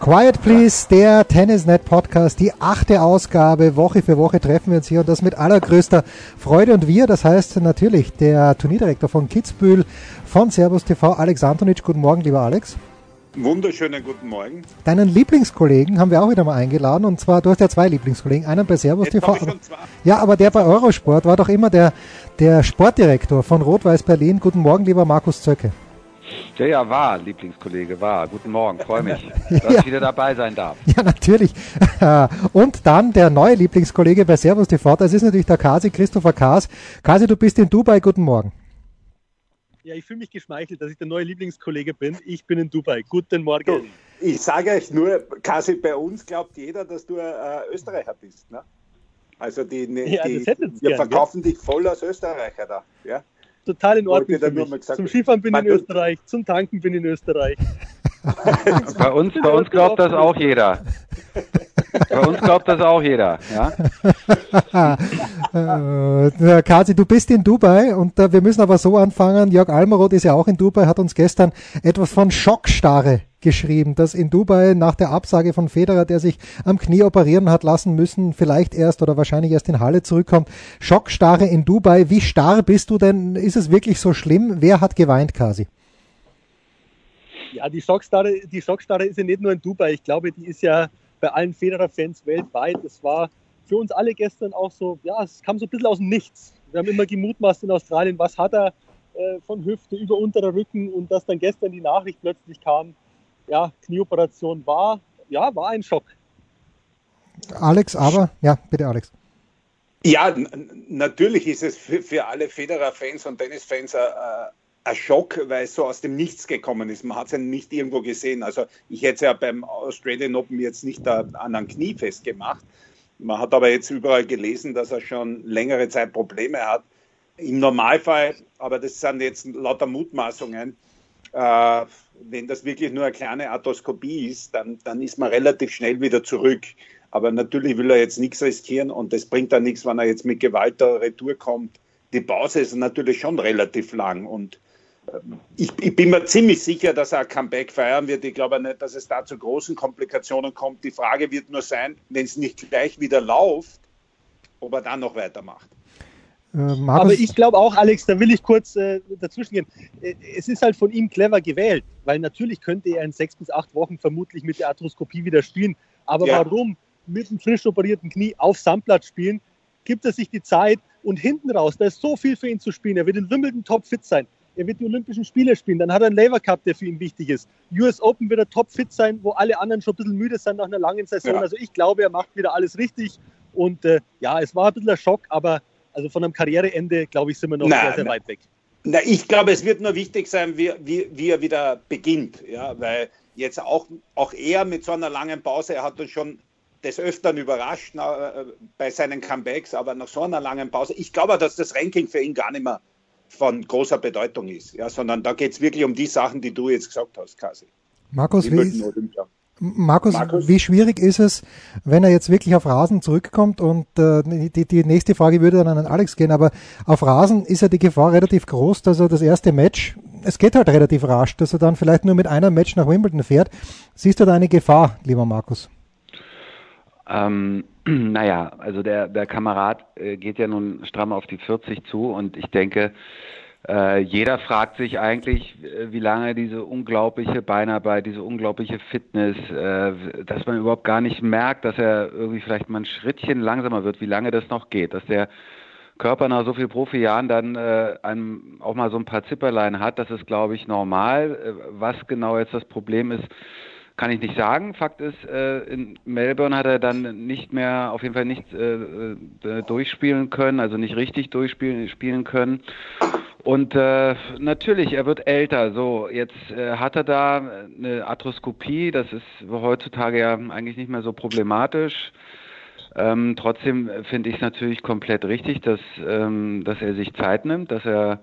Quiet Please, der Tennisnet Podcast, die achte Ausgabe. Woche für Woche treffen wir uns hier und das mit allergrößter Freude. Und wir, das heißt natürlich der Turnierdirektor von Kitzbühel von Servus TV, Alex Antonic. Guten Morgen, lieber Alex. Wunderschönen guten Morgen. Deinen Lieblingskollegen haben wir auch wieder mal eingeladen. Und zwar, du hast ja zwei Lieblingskollegen. Einen bei Servus Jetzt TV. Ja, aber der bei Eurosport war doch immer der, der Sportdirektor von Rot-Weiß Berlin. Guten Morgen, lieber Markus Zöcke. Ja, ja, war, Lieblingskollege, war. Guten Morgen, freue mich, dass ich wieder dabei sein darf. Ja, natürlich. Und dann der neue Lieblingskollege bei Servus TV, das ist natürlich der Kasi, Christopher Kaas. Kasi, du bist in Dubai, guten Morgen. Ja, ich fühle mich geschmeichelt, dass ich der neue Lieblingskollege bin. Ich bin in Dubai. Guten Morgen. Ich sage euch nur, quasi bei uns glaubt jeder, dass du äh, Österreicher bist. Ne? Also die, Ja, die, das hätten sie wir gern, verkaufen dich voll als Österreicher da. Ja? Total in Ordnung für mich. Zum. Skifahren bin ich in Österreich, zum Tanken bin ich in Österreich. Bei uns, bei uns glaubt das auch jeder. Bei uns glaubt das auch jeder, ja. Äh, Kasi, du bist in Dubai und äh, wir müssen aber so anfangen. Jörg Almeroth ist ja auch in Dubai, hat uns gestern etwas von Schockstarre geschrieben, dass in Dubai nach der Absage von Federer, der sich am Knie operieren hat lassen müssen, vielleicht erst oder wahrscheinlich erst in Halle zurückkommt. Schockstarre in Dubai. Wie starr bist du denn? Ist es wirklich so schlimm? Wer hat geweint, Kasi? Ja, die Schockstarre, die Schockstarre ist ja nicht nur in Dubai. Ich glaube, die ist ja bei allen Federer-Fans weltweit. Es war für uns alle gestern auch so, ja, es kam so ein bisschen aus dem Nichts. Wir haben immer gemutmaßt in Australien, was hat er äh, von Hüfte über unterer Rücken und dass dann gestern die Nachricht plötzlich kam, ja, Knieoperation war, ja, war ein Schock. Alex, aber, ja, bitte Alex. Ja, natürlich ist es für, für alle Federer-Fans und Tennis-Fans äh, äh, ein Schock, weil es so aus dem Nichts gekommen ist. Man hat es ja nicht irgendwo gesehen. Also ich hätte es ja beim Australian Open jetzt nicht an einem Knie festgemacht. Man hat aber jetzt überall gelesen, dass er schon längere Zeit Probleme hat. Im Normalfall, aber das sind jetzt lauter Mutmaßungen, äh, wenn das wirklich nur eine kleine Arthroskopie ist, dann, dann ist man relativ schnell wieder zurück. Aber natürlich will er jetzt nichts riskieren und das bringt dann nichts, wenn er jetzt mit Gewalt da retour kommt. Die Pause ist natürlich schon relativ lang und ich, ich bin mir ziemlich sicher, dass er ein Comeback feiern wird. Ich glaube nicht, dass es da zu großen Komplikationen kommt. Die Frage wird nur sein, wenn es nicht gleich wieder läuft, ob er dann noch weitermacht. Äh, Markus, Aber ich glaube auch, Alex, da will ich kurz äh, dazwischen gehen. Äh, Es ist halt von ihm clever gewählt, weil natürlich könnte er in sechs bis acht Wochen vermutlich mit der Arthroskopie wieder spielen. Aber Ja. warum mit einem frisch operierten Knie auf Sandplatz spielen? Gibt er sich die Zeit und hinten raus, da ist so viel für ihn zu spielen. Er wird in Wimbledon topfit sein. Er wird die Olympischen Spiele spielen. Dann hat er einen Labour Cup, der für ihn wichtig ist. US Open wird er topfit sein, wo alle anderen schon ein bisschen müde sind nach einer langen Saison. Ja. Also ich glaube, er macht wieder alles richtig. Und äh, ja, es war ein bisschen ein Schock, aber also von einem Karriereende, glaube ich, sind wir noch Nein, sehr, sehr weit weg. Na, ich glaube, es wird nur wichtig sein, wie, wie, wie er wieder beginnt. Ja, weil jetzt auch, auch er mit so einer langen Pause, er hat uns schon des Öfteren überrascht äh, bei seinen Comebacks, aber nach so einer langen Pause, ich glaube, dass das Ranking für ihn gar nicht mehr von großer Bedeutung ist, ja, sondern da geht es wirklich um die Sachen, die du jetzt gesagt hast, Kasi. Markus, wie, ist. Markus, Markus? wie schwierig ist es, wenn er jetzt wirklich auf Rasen zurückkommt? Und äh, die, die nächste Frage würde dann an Alex gehen, aber auf Rasen ist ja die Gefahr relativ groß, dass er das erste Match, es geht halt relativ rasch, dass er dann vielleicht nur mit einem Match nach Wimbledon fährt. Siehst du da eine Gefahr, lieber Markus? Ähm, naja, also der, der Kamerad äh, geht ja nun stramm auf die 40 zu und ich denke, äh, jeder fragt sich eigentlich, äh, wie lange diese unglaubliche Beinarbeit, diese unglaubliche Fitness, äh, dass man überhaupt gar nicht merkt, dass er irgendwie vielleicht mal ein Schrittchen langsamer wird, wie lange das noch geht, dass der Körper nach so vielen Profijahren dann äh, einem auch mal so ein paar Zipperlein hat, das ist, glaube ich, normal. Äh, was genau jetzt das Problem ist, kann ich nicht sagen. Fakt ist, äh, in Melbourne hat er dann nicht mehr, auf jeden Fall nicht äh, äh, durchspielen können, also nicht richtig durchspielen spielen können. Und äh, natürlich, er wird älter. So, jetzt äh, hat er da eine Arthroskopie. Das ist heutzutage ja eigentlich nicht mehr so problematisch. Ähm, trotzdem finde ich es natürlich komplett richtig, dass, ähm, dass er sich Zeit nimmt, dass er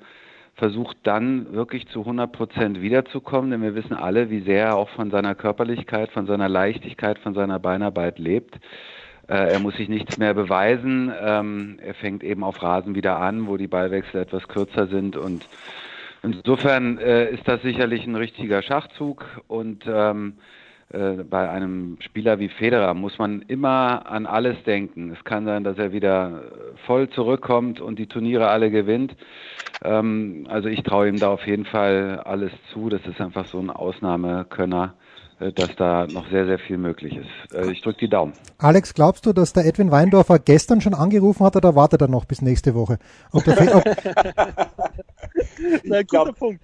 versucht dann wirklich zu 100 Prozent wiederzukommen, denn wir wissen alle, wie sehr er auch von seiner Körperlichkeit, von seiner Leichtigkeit, von seiner Beinarbeit lebt. Äh, er muss sich nichts mehr beweisen. Ähm, er fängt eben auf Rasen wieder an, wo die Ballwechsel etwas kürzer sind und insofern äh, ist das sicherlich ein richtiger Schachzug und ähm, äh, bei einem Spieler wie Federer muss man immer an alles denken. Es kann sein, dass er wieder voll zurückkommt und die Turniere alle gewinnt. Ähm, also ich traue ihm da auf jeden Fall alles zu. Das ist einfach so ein Ausnahmekönner, äh, dass da noch sehr, sehr viel möglich ist. Äh, ich drücke die Daumen. Alex, glaubst du, dass der Edwin Weindorfer gestern schon angerufen hat oder wartet er noch bis nächste Woche? Ob der ob das ist ein guter Punkt.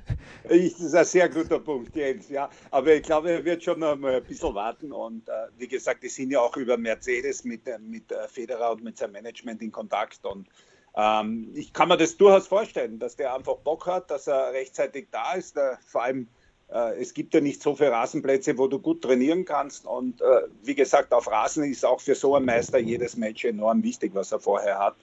Ich, das ist ein sehr guter Punkt, Jens. Ja. Aber ich glaube, er wird schon noch mal ein bisschen warten. Und äh, wie gesagt, die sind ja auch über Mercedes mit, äh, mit äh, Federer und mit seinem Management in Kontakt. Und ähm, ich kann mir das durchaus vorstellen, dass der einfach Bock hat, dass er rechtzeitig da ist. Äh, vor allem, äh, es gibt ja nicht so viele Rasenplätze, wo du gut trainieren kannst. Und äh, wie gesagt, auf Rasen ist auch für so einen Meister jedes Match enorm wichtig, was er vorher hat.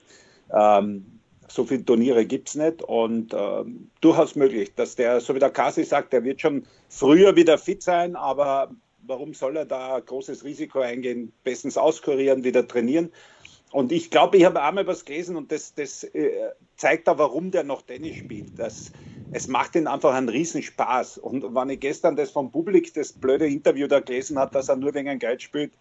Ähm, so viele Turniere gibt es nicht und äh, durchaus möglich, dass der, so wie der Kasi sagt, der wird schon früher wieder fit sein, aber warum soll er da großes Risiko eingehen? Bestens auskurieren, wieder trainieren. Und ich glaube, ich habe einmal was gelesen und das, das äh, zeigt auch, warum der noch Tennis spielt. Das, es macht ihn einfach einen Riesenspaß. Und wenn ich gestern das vom Publik, das blöde Interview da gelesen habe, dass er nur wegen Geld spielt,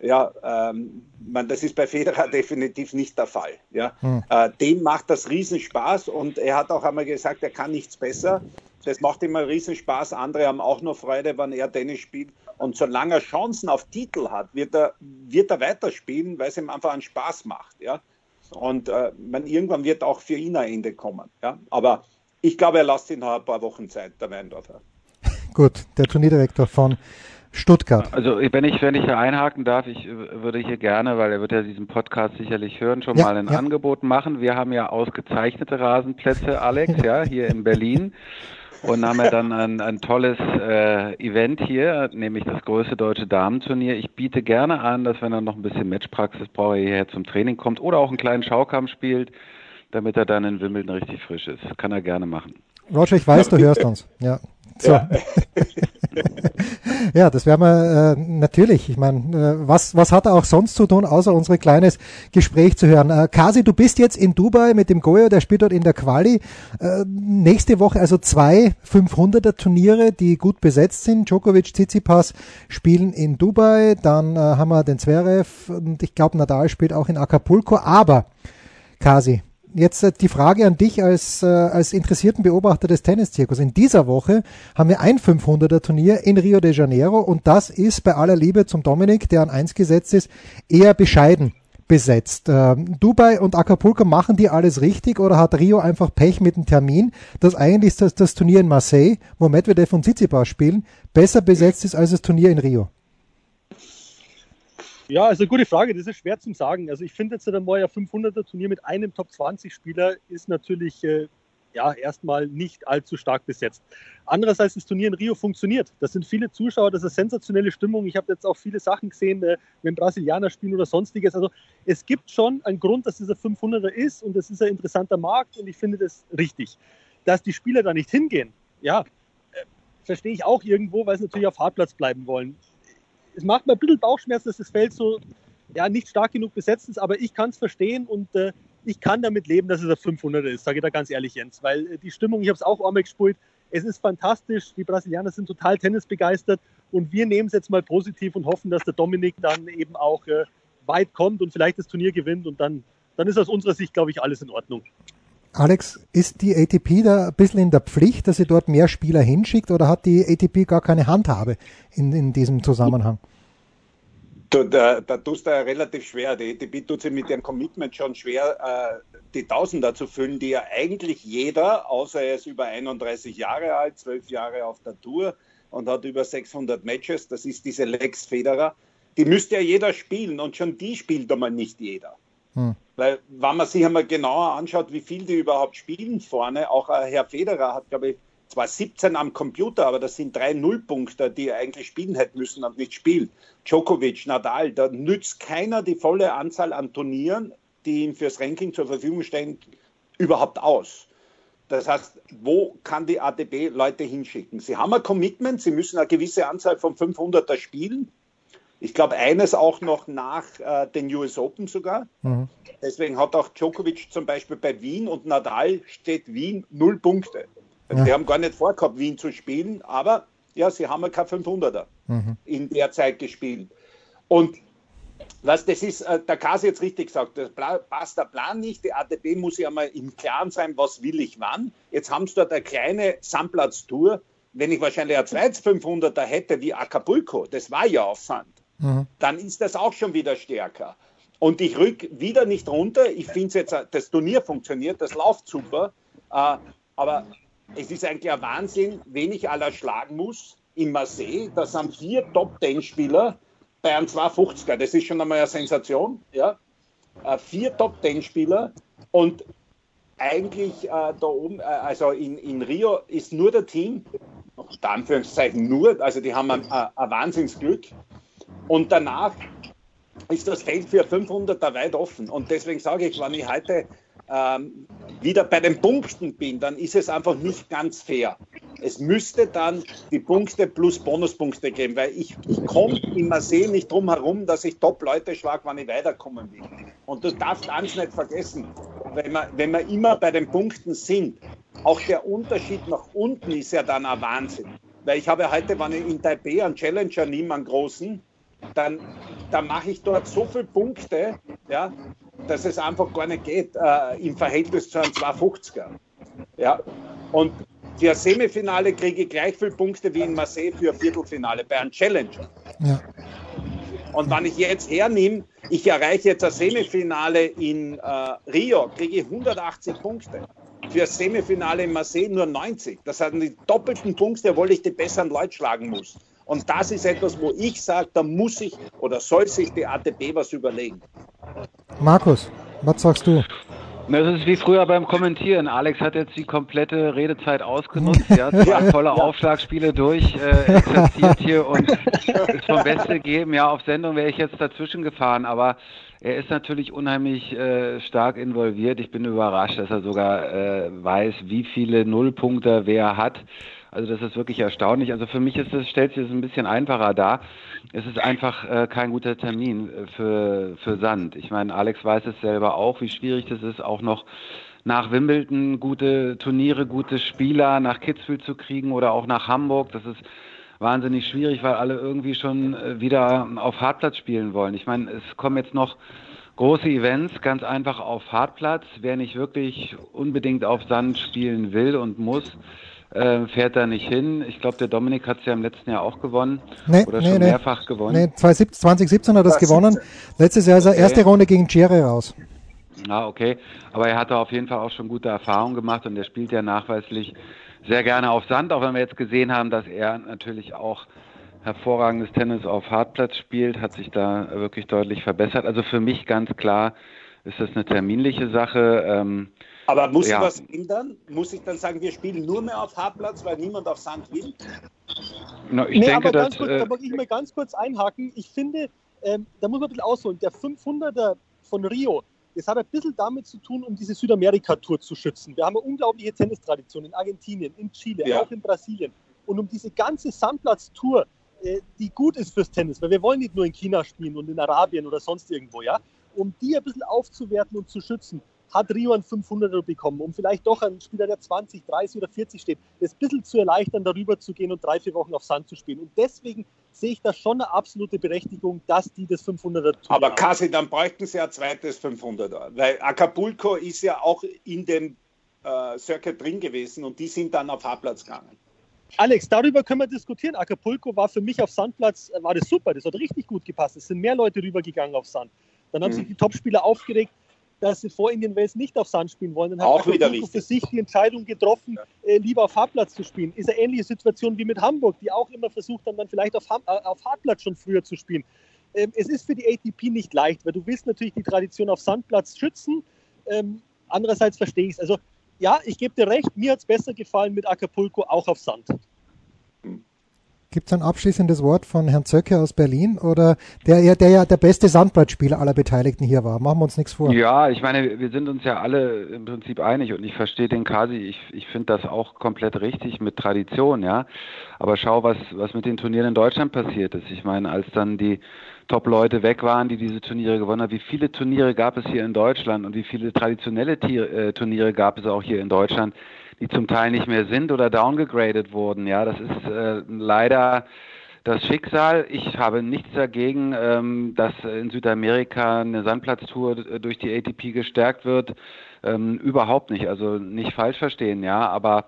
ja, ähm, man, das ist bei Federer definitiv nicht der Fall. Ja. Hm. Äh, dem macht das Riesenspaß und er hat auch einmal gesagt, er kann nichts besser. Das macht ihm Riesenspaß. Andere haben auch noch Freude, wenn er Tennis spielt. Und solange er Chancen auf Titel hat, wird er, wird er weiterspielen, weil es ihm einfach einen Spaß macht. Ja. Und äh, man, irgendwann wird auch für ihn ein Ende kommen. Ja. Aber ich glaube, er lässt ihn noch ein paar Wochen Zeit, der Weindorfer. Gut, der Turnierdirektor von Stuttgart. Also wenn ich, wenn ich hier einhaken darf, ich würde hier gerne, weil er wird ja diesen Podcast sicherlich hören, schon ja, mal ein ja. Angebot machen. Wir haben ja ausgezeichnete Rasenplätze, Alex, ja, hier in Berlin. Und haben ja dann ein, ein tolles äh, Event hier, nämlich das größte deutsche Damenturnier. Ich biete gerne an, dass wenn er noch ein bisschen Matchpraxis braucht, er hierher zum Training kommt oder auch einen kleinen Schaukampf spielt, damit er dann in Wimbledon richtig frisch ist. Kann er gerne machen. Roger, ich weiß, du hörst uns. Ja. So. Ja, ja das werden wir äh, natürlich. Ich meine, äh, was, was hat er auch sonst zu tun, außer unser kleines Gespräch zu hören? Äh, Kasi, du bist jetzt in Dubai mit dem Goyo, der spielt dort in der Quali. Äh, nächste Woche also zwei 500er Turniere, die gut besetzt sind. Djokovic, Tsitsipas spielen in Dubai. Dann äh, haben wir den Zverev und ich glaube Nadal spielt auch in Acapulco. Aber Kasi, jetzt äh, die Frage an dich als, äh, als interessierten Beobachter des Tenniszirkus. In dieser Woche haben wir ein 500er Turnier in Rio de Janeiro und das ist bei aller Liebe zum Dominik, der an eins gesetzt ist, eher bescheiden besetzt. Ähm, Dubai und Acapulco machen die alles richtig oder hat Rio einfach Pech mit dem Termin, dass eigentlich das, das Turnier in Marseille, wo Medvedev und Tsitsipas spielen, besser besetzt ist als das Turnier in Rio? Ja, also gute Frage, das ist schwer zu sagen. Also ich finde jetzt ein neuer 500er Turnier mit einem Top 20 Spieler ist natürlich äh, ja erstmal nicht allzu stark besetzt. Andererseits das Turnier in Rio funktioniert. Das sind viele Zuschauer, das ist sensationelle Stimmung. Ich habe jetzt auch viele Sachen gesehen, äh, wenn Brasilianer spielen oder sonstiges. Also es gibt schon einen Grund, dass dieser 500er ist und das ist ein interessanter Markt und ich finde das richtig. Dass die Spieler da nicht hingehen, ja, äh, verstehe ich auch irgendwo, weil sie natürlich auf Hartplatz bleiben wollen es macht mir ein bisschen Bauchschmerzen, dass das Feld so ja, nicht stark genug besetzt ist, aber ich kann es verstehen und äh, ich kann damit leben, dass es ein 500er ist, sage ich da ganz ehrlich, Jens, weil äh, die Stimmung, ich habe es auch einmal gespielt, es ist fantastisch, die Brasilianer sind total tennisbegeistert und wir nehmen es jetzt mal positiv und hoffen, dass der Dominik dann eben auch äh, weit kommt und vielleicht das Turnier gewinnt und dann, dann ist aus unserer Sicht, glaube ich, alles in Ordnung. Alex, ist die ATP da ein bisschen in der Pflicht, dass sie dort mehr Spieler hinschickt oder hat die ATP gar keine Handhabe in, in diesem Zusammenhang? Du, da, da tust du ja relativ schwer. Die ATP tut sich mit ihrem Commitment schon schwer, äh, die Tausender zu füllen, die ja eigentlich jeder, außer er ist über 31 Jahre alt, 12 Jahre auf der Tour, und hat über 600 Matches. Das ist diese Lex Federer. Die müsste ja jeder spielen und schon die spielt einmal nicht jeder. Hm. Weil, wenn man sich einmal genauer anschaut, wie viel die überhaupt spielen vorne, auch äh, Herr Federer hat, glaube ich, zwar 17 am Computer, aber das sind drei Nullpunkte, die er eigentlich spielen hätte müssen und nicht spielt. Djokovic, Nadal, da nützt keiner die volle Anzahl an Turnieren, die ihm fürs Ranking zur Verfügung stehen, überhaupt aus. Das heißt, wo kann die ATP Leute hinschicken? Sie haben ein Commitment, sie müssen eine gewisse Anzahl von 500er spielen. Ich glaube, eines auch noch nach äh, den US Open sogar. Mhm. Deswegen hat auch Djokovic zum Beispiel bei Wien und Nadal steht Wien null Punkte. Also ja. Die haben gar nicht vorgehabt, Wien zu spielen, aber ja, sie haben ja kein 500er mhm. in der Zeit gespielt. Und was das ist, äh, der Kasi jetzt richtig gesagt, das passt der Plan nicht. Die ATP muss ja mal im Klaren sein, was will ich wann. Jetzt haben sie dort eine kleine Sandplatztour. Wenn ich wahrscheinlich ein zweites 500er hätte wie Acapulco, das war ja auf Sand, mhm. dann ist das auch schon wieder stärker. Und ich rück wieder nicht runter. Ich finde jetzt, das Turnier funktioniert, das läuft super. Äh, aber es ist eigentlich ein Wahnsinn, wen ich aller schlagen muss in Marseille. Das sind vier Top-10-Spieler bei einem 250er. Das ist schon einmal eine Sensation. Ja? Äh, vier Top-10-Spieler und eigentlich äh, da oben, äh, also in, in Rio ist nur der Team, unter Anführungszeichen nur, also die haben ein, ein Wahnsinnsglück. Und danach ist das Feld für 500er weit offen. Und deswegen sage ich, wenn ich heute ähm, wieder bei den Punkten bin, dann ist es einfach nicht ganz fair. Es müsste dann die Punkte plus Bonuspunkte geben, weil ich, ich komme immer sehen nicht drum herum, dass ich Top-Leute schlag, wann ich weiterkommen will. Und du darfst eins nicht vergessen, wenn wir, wenn wir immer bei den Punkten sind, auch der Unterschied nach unten ist ja dann ein Wahnsinn. Weil ich habe heute, wenn ich in Taipei einen Challenger nehme, einen großen, dann, dann mache ich dort so viele Punkte, ja, dass es einfach gar nicht geht äh, im Verhältnis zu einem 250er. Ja. Und für ein Semifinale kriege ich gleich viele Punkte wie in Marseille für ein Viertelfinale bei einem Challenger. Ja. Und wenn ich jetzt hernehme, ich erreiche jetzt ein Semifinale in äh, Rio, kriege ich 180 Punkte. Für ein Semifinale in Marseille nur 90. Das sind die doppelten Punkte, obwohl ich die besseren Leute schlagen muss. Und das ist etwas, wo ich sage, da muss sich oder soll sich die ATP was überlegen. Markus, was sagst du? Das ist wie früher beim Kommentieren. Alex hat jetzt die komplette Redezeit ausgenutzt. Er hat zwei volle ja. Aufschlagspiele durch, äh, exerziert hier und ist vom Beste gegeben. Ja, auf Sendung wäre ich jetzt dazwischen gefahren, aber er ist natürlich unheimlich äh, stark involviert. Ich bin überrascht, dass er sogar äh, weiß, wie viele Nullpunkte wer hat. Also das ist wirklich erstaunlich. Also für mich ist es, stellt sich das ein bisschen einfacher dar. Es ist einfach äh, kein guter Termin äh, für, für Sand. Ich meine, Alex weiß es selber auch, wie schwierig das ist, auch noch nach Wimbledon gute Turniere, gute Spieler nach Kitzbühel zu kriegen oder auch nach Hamburg. Das ist wahnsinnig schwierig, weil alle irgendwie schon äh, wieder auf Hartplatz spielen wollen. Ich meine, es kommen jetzt noch große Events, ganz einfach auf Hartplatz. Wer nicht wirklich unbedingt auf Sand spielen will und muss, äh, fährt da nicht hin. Ich glaube, der Dominik hat es ja im letzten Jahr auch gewonnen. Nee, oder nee, schon nee. mehrfach gewonnen. Nee, 2017 hat er es gewonnen. Letztes Jahr ist er okay. erste Runde gegen Thierry raus. Ah, okay. Aber er hatte auf jeden Fall auch schon gute Erfahrungen gemacht und er spielt ja nachweislich sehr gerne auf Sand, auch wenn wir jetzt gesehen haben, dass er natürlich auch hervorragendes Tennis auf Hartplatz spielt, hat sich da wirklich deutlich verbessert. Also für mich ganz klar ist das eine terminliche Sache. Ähm, aber muss ja. ich was ändern? Muss ich dann sagen, wir spielen nur mehr auf Hartplatz, weil niemand auf Sand will? No, ich nee, denke, aber ganz kurz, äh, da wollte ich mal ganz kurz einhaken. Ich finde, ähm, da muss man ein bisschen ausholen. Der 500er von Rio, das hat ein bisschen damit zu tun, um diese Südamerika-Tour zu schützen. Wir haben eine unglaubliche Tennistradition in Argentinien, in Chile, ja. auch in Brasilien. Und um diese ganze Sandplatz-Tour, äh, die gut ist fürs Tennis, weil wir wollen nicht nur in China spielen und in Arabien oder sonst irgendwo, ja, um die ein bisschen aufzuwerten und zu schützen, hat Rio einen 500er bekommen, um vielleicht doch einen Spieler, der 20, 30 oder 40 steht, das ein bisschen zu erleichtern, darüber zu gehen und drei, vier Wochen auf Sand zu spielen. Und deswegen sehe ich da schon eine absolute Berechtigung, dass die das 500er tun. Aber Kasi, dann bräuchten sie ein zweites 500er, weil Acapulco ist ja auch in dem äh, Circuit drin gewesen und die sind dann auf Haarplatz gegangen. Alex, darüber können wir diskutieren. Acapulco war für mich auf Sandplatz, äh, war das super, das hat richtig gut gepasst. Es sind mehr Leute rübergegangen auf Sand. Dann haben mhm. sich die Topspieler aufgeregt, dass sie vor Indian Wells nicht auf Sand spielen wollen. Dann hat auch wieder für sich die Entscheidung getroffen, äh, lieber auf Hartplatz zu spielen. Ist eine ähnliche Situation wie mit Hamburg, die auch immer versucht haben, dann vielleicht auf, Ham äh, auf Hartplatz schon früher zu spielen. Ähm, es ist für die ATP nicht leicht, weil du willst natürlich die Tradition auf Sandplatz schützen. Ähm, andererseits verstehe ich es. Also ja, ich gebe dir recht, mir hat es besser gefallen mit Acapulco auch auf Sand. Gibt es ein abschließendes Wort von Herrn Zöcke aus Berlin oder der, der ja der beste Sandblattspieler aller Beteiligten hier war? Machen wir uns nichts vor. Ja, ich meine, wir sind uns ja alle im Prinzip einig und ich verstehe den Kasi, ich, ich finde das auch komplett richtig mit Tradition, ja. Aber schau, was, was mit den Turnieren in Deutschland passiert ist. Ich meine, als dann die Top-Leute weg waren, die diese Turniere gewonnen haben. Wie viele Turniere gab es hier in Deutschland und wie viele traditionelle äh, Turniere gab es auch hier in Deutschland, die zum Teil nicht mehr sind oder downgegradet wurden. Ja, das ist äh, leider das Schicksal. Ich habe nichts dagegen, ähm, dass in Südamerika eine Sandplatztour durch die ATP gestärkt wird. Ähm, überhaupt nicht. Also nicht falsch verstehen, ja, aber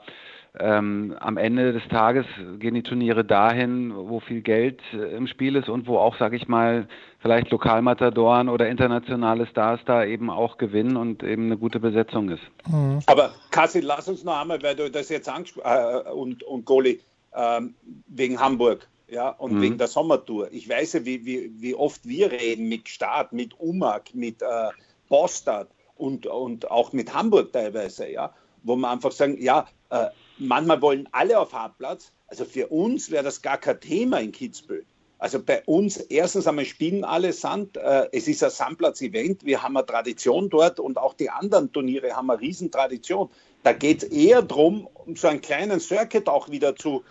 ähm, am Ende des Tages gehen die Turniere dahin, wo viel Geld äh, im Spiel ist und wo auch, sag ich mal, vielleicht Lokalmatadoren oder internationale Stars da eben auch gewinnen und eben eine gute Besetzung ist. Mhm. Aber Kassi, lass uns noch einmal, weil du das jetzt angesprochen äh, und, und Goli, ähm, wegen Hamburg. Ja, und mhm. wegen der Sommertour. Ich weiß ja, wie, wie, wie oft wir reden mit Start, mit Umag, mit äh, Bostad und, und auch mit Hamburg teilweise, ja, wo man einfach sagen, ja, äh, manchmal wollen alle auf Hartplatz. Also für uns wäre das gar kein Thema in Kitzbühel. Also bei uns, erstens einmal spielen alle Sand. Äh, es ist ein Sandplatz-Event. Wir haben eine Tradition dort und auch die anderen Turniere haben eine Riesentradition. Da geht es eher darum, um so einen kleinen Circuit auch wieder zu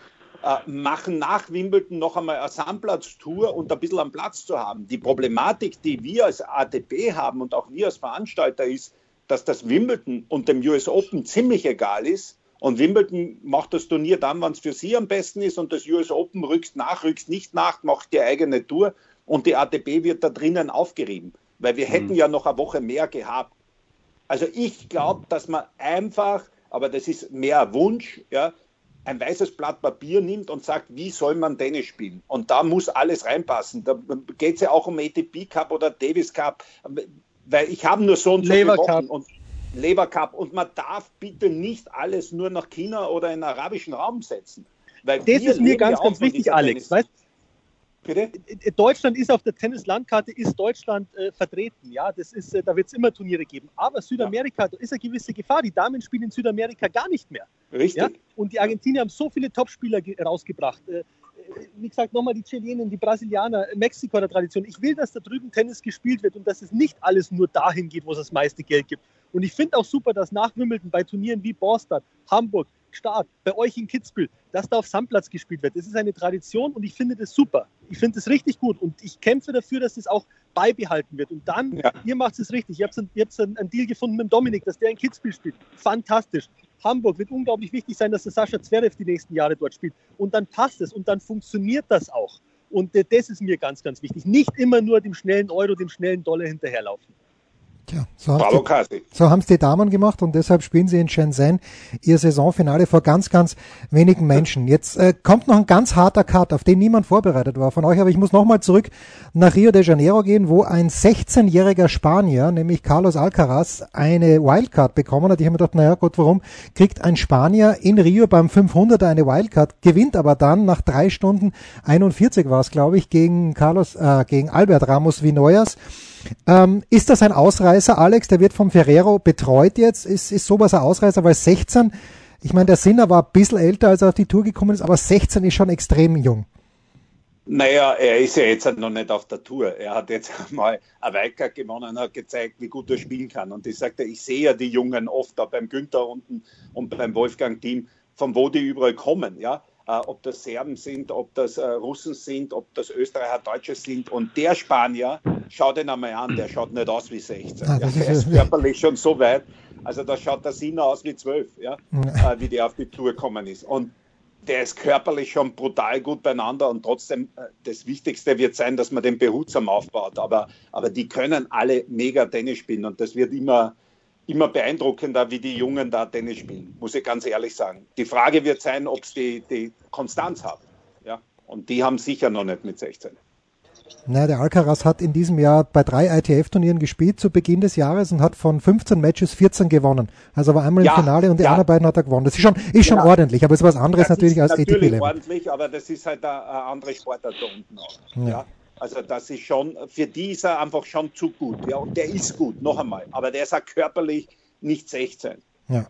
äh, machen, nach Wimbledon noch einmal eine Sandplatz-Tour und ein bisschen am Platz zu haben. Die Problematik, die wir als ATP haben und auch wir als Veranstalter ist, dass das Wimbledon und dem US Open ziemlich egal ist und Wimbledon macht das Turnier dann, wenn es für sie am besten ist und das US Open rückst nach, rückst nicht nach, macht die eigene Tour und die ATP wird da drinnen aufgerieben, weil wir mhm. hätten ja noch eine Woche mehr gehabt. Also ich glaube, dass man einfach, aber das ist mehr Wunsch, ja, ein weißes Blatt Papier nimmt und sagt, wie soll man Tennis spielen? Und da muss alles reinpassen. Da geht es ja auch um ATP Cup oder Davis Cup, weil ich habe nur so und so Lever Cup. Und Labour Cup. Und man darf bitte nicht alles nur nach China oder in den arabischen Raum setzen. Weil das ist mir ganz, ganz wichtig, Alex. Weißt, Bitte? Deutschland ist auf der Tennislandkarte ist Deutschland äh, vertreten. Ja, das ist, äh, da wird es immer Turniere geben. Aber Südamerika, ja. da ist eine gewisse Gefahr. Die Damen spielen in Südamerika gar nicht mehr. Richtig. Ja? Und die Argentinier haben so viele Topspieler rausgebracht. Äh, wie gesagt, nochmal die Chilenen, die Brasilianer, Mexiko der Tradition. Ich will, dass da drüben Tennis gespielt wird und dass es nicht alles nur dahin geht, wo es das meiste Geld gibt. Und ich finde auch super, dass nach Wimbledon bei Turnieren wie Borstadt, Hamburg, Start, bei euch in Kitzbühel, dass da auf Sandplatz gespielt wird. Das ist eine Tradition und ich finde das super. Ich finde das richtig gut und ich kämpfe dafür, dass das auch beibehalten wird. Und dann, ja. ihr macht es richtig. Ihr habt, ihr habt einen Deal gefunden mit Dominik, dass der in Kitzbühel spielt. Fantastisch. Hamburg wird unglaublich wichtig sein, dass der Sascha Zverev die nächsten Jahre dort spielt. Und dann passt es und dann funktioniert das auch. Und äh, das ist mir ganz, ganz wichtig. Nicht immer nur dem schnellen Euro, dem schnellen Dollar hinterherlaufen. Tja, so haben so es die Damen gemacht und deshalb spielen sie in Shenzhen ihr Saisonfinale vor ganz, ganz wenigen Menschen. Jetzt äh, kommt noch ein ganz harter Cut, auf den niemand vorbereitet war von euch, aber ich muss nochmal zurück nach Rio de Janeiro gehen, wo ein 16-jähriger Spanier, nämlich Carlos Alcaraz, eine Wildcard bekommen hat. Ich habe mir gedacht, naja Gott, warum kriegt ein Spanier in Rio beim 500er eine Wildcard, gewinnt aber dann nach drei Stunden 41 war es, glaube ich, gegen Carlos, äh, gegen Albert Ramos Vinoyas. Ähm, ist das ein Ausreißer, Alex? Der wird vom Ferrero betreut jetzt. Ist, ist sowas ein Ausreißer? Weil 16, ich meine, der Sinner war ein bisschen älter, als er auf die Tour gekommen ist, aber 16 ist schon extrem jung. Naja, er ist ja jetzt noch nicht auf der Tour. Er hat jetzt mal ein Wildcard gewonnen und hat gezeigt, wie gut er spielen kann. Und ich sagte, ich sehe ja die Jungen oft da beim Günther unten und beim Wolfgang-Team, von wo die überall kommen. Ja? Äh, ob das Serben sind, ob das äh, Russen sind, ob das Österreicher, Deutsche sind. Und der Spanier, schau den einmal an, der schaut nicht aus wie 16. Ah, ja, der ist körperlich schon so weit. Also da schaut der Sinner aus wie 12, ja, äh, wie der auf die Tour gekommen ist. Und der ist körperlich schon brutal gut beieinander und trotzdem das Wichtigste wird sein, dass man den behutsam aufbaut. Aber, aber die können alle mega Tennis spielen und das wird immer, immer beeindruckender, wie die Jungen da Tennis spielen, muss ich ganz ehrlich sagen. Die Frage wird sein, ob sie die, die Konstanz haben. Ja? Und die haben sicher noch nicht mit 16. Naja, der Alcaraz hat in diesem Jahr bei drei ITF-Turnieren gespielt zu Beginn des Jahres und hat von 15 Matches 14 gewonnen. Also war einmal Ja, im Finale und die ja. anderen beiden hat er gewonnen. Das ist schon, ist schon Ja. ordentlich, aber es ist was anderes Das natürlich ist als natürlich ATP-Level. ordentlich, aber das ist halt eine, eine andere Sportart da unten auch. Ja. Also das ist schon, für die ist er einfach schon zu gut. Ja, und der ist gut, noch einmal. Aber der ist auch körperlich nicht 16. Ja.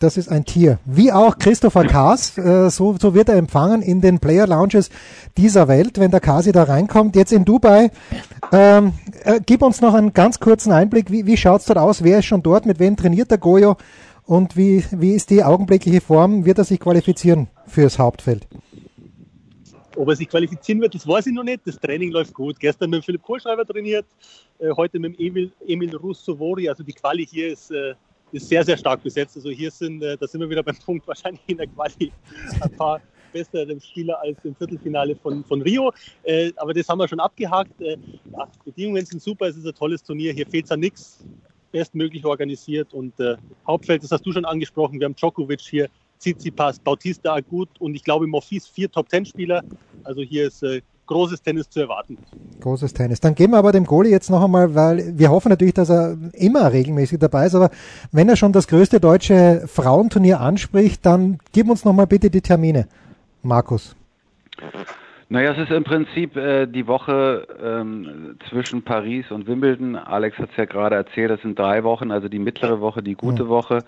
Das ist ein Tier. Wie auch Christopher Kaas, äh, so, so wird er empfangen in den Player Lounges dieser Welt, wenn der Kasi da reinkommt. Jetzt in Dubai. Ähm, äh, gib uns noch einen ganz kurzen Einblick. Wie, wie schaut's dort aus? Wer ist schon dort? Mit wem trainiert der Goyo? Und wie, wie ist die augenblickliche Form? Wird er sich qualifizieren fürs Hauptfeld? Ob er sich qualifizieren wird, das weiß ich noch nicht. Das Training läuft gut. Gestern mit Philipp Kohlschreiber trainiert, äh, heute mit Emil, Emil Russovori. Also die Quali hier ist, äh, ist sehr, sehr stark besetzt. Also hier sind, äh, da sind wir wieder beim Punkt, wahrscheinlich in der Quali ein paar bessere Spieler als im Viertelfinale von, von Rio. Aber das haben wir schon abgehakt. Ja, Bedingungen sind super, es ist ein tolles Turnier. Hier fehlt es an nichts. Bestmöglich organisiert und Hauptfeld, das hast du schon angesprochen. Wir haben Djokovic hier, Tsitsipas, Bautista Agut und ich glaube Morfis vier Top-Ten-Spieler. Also hier ist äh, großes Tennis zu erwarten. Großes Tennis. Dann geben wir aber dem Goalie jetzt noch einmal, weil wir hoffen natürlich, dass er immer regelmäßig dabei ist, aber wenn er schon das größte deutsche Frauenturnier anspricht, dann gib uns noch mal bitte die Termine, Markus. Naja, es ist im Prinzip äh, die Woche ähm, zwischen Paris und Wimbledon. Alex hat es ja gerade erzählt, das sind drei Wochen, also die mittlere Woche, die gute Woche.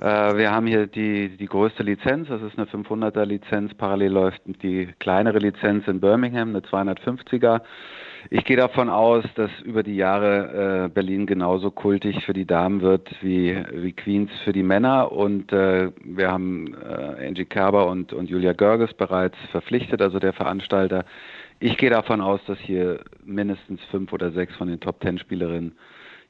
Äh, wir haben hier die, die größte Lizenz, das ist eine 500er Lizenz. Parallel läuft die kleinere Lizenz in Birmingham, eine 250er. Ich gehe davon aus, dass über die Jahre äh, Berlin genauso kultig für die Damen wird wie, wie Queens für die Männer. Und äh, wir haben äh, Angie Kerber und, und Julia Görges bereits verpflichtet, also der Veranstalter. Ich gehe davon aus, dass hier mindestens fünf oder sechs von den Top Ten Spielerinnen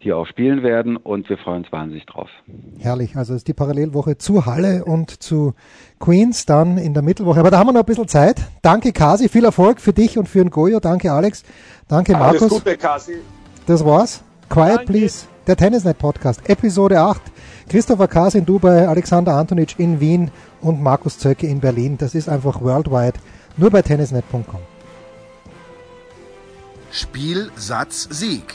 hier auch spielen werden und wir freuen uns wahnsinnig drauf. Herrlich, also ist die Parallelwoche zu Halle und zu Queens dann in der Mittelwoche. Aber da haben wir noch ein bisschen Zeit. Danke Kasi, viel Erfolg für dich und für den Goyo. Danke Alex. Danke Alles Markus. Gute, Kasi. Das war's. Quiet Danke. Please, der Tennisnet Podcast, Episode 8. Christopher Kaas in Dubai, Alexander Antonic in Wien und Markus Zöcke in Berlin. Das ist einfach worldwide. Nur bei tennisnet.com. Spiel, Satz, Sieg.